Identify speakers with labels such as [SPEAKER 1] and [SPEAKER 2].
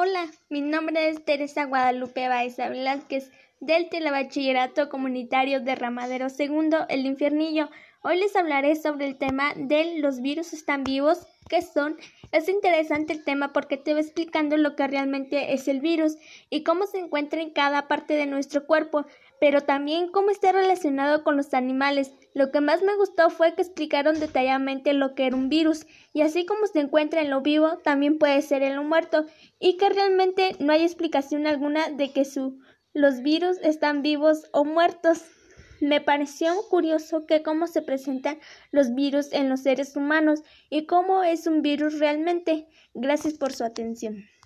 [SPEAKER 1] Hola, mi nombre es Teresa Guadalupe Baeza Velázquez del Telebachillerato Comunitario de Ramadero Segundo, El Infiernillo. Hoy les hablaré sobre el tema de los virus están vivos, qué son. Es interesante el tema porque te va explicando lo que realmente es el virus y cómo se encuentra en cada parte de nuestro cuerpo, pero también cómo está relacionado con los animales. Lo que más me gustó fue que explicaron detalladamente lo que era un virus y así como se encuentra en lo vivo, también puede ser en lo muerto y que realmente no hay explicación alguna de que los virus están vivos o muertos. Me pareció curioso que cómo se presentan los virus en los seres humanos y cómo es un virus realmente. Gracias por su atención.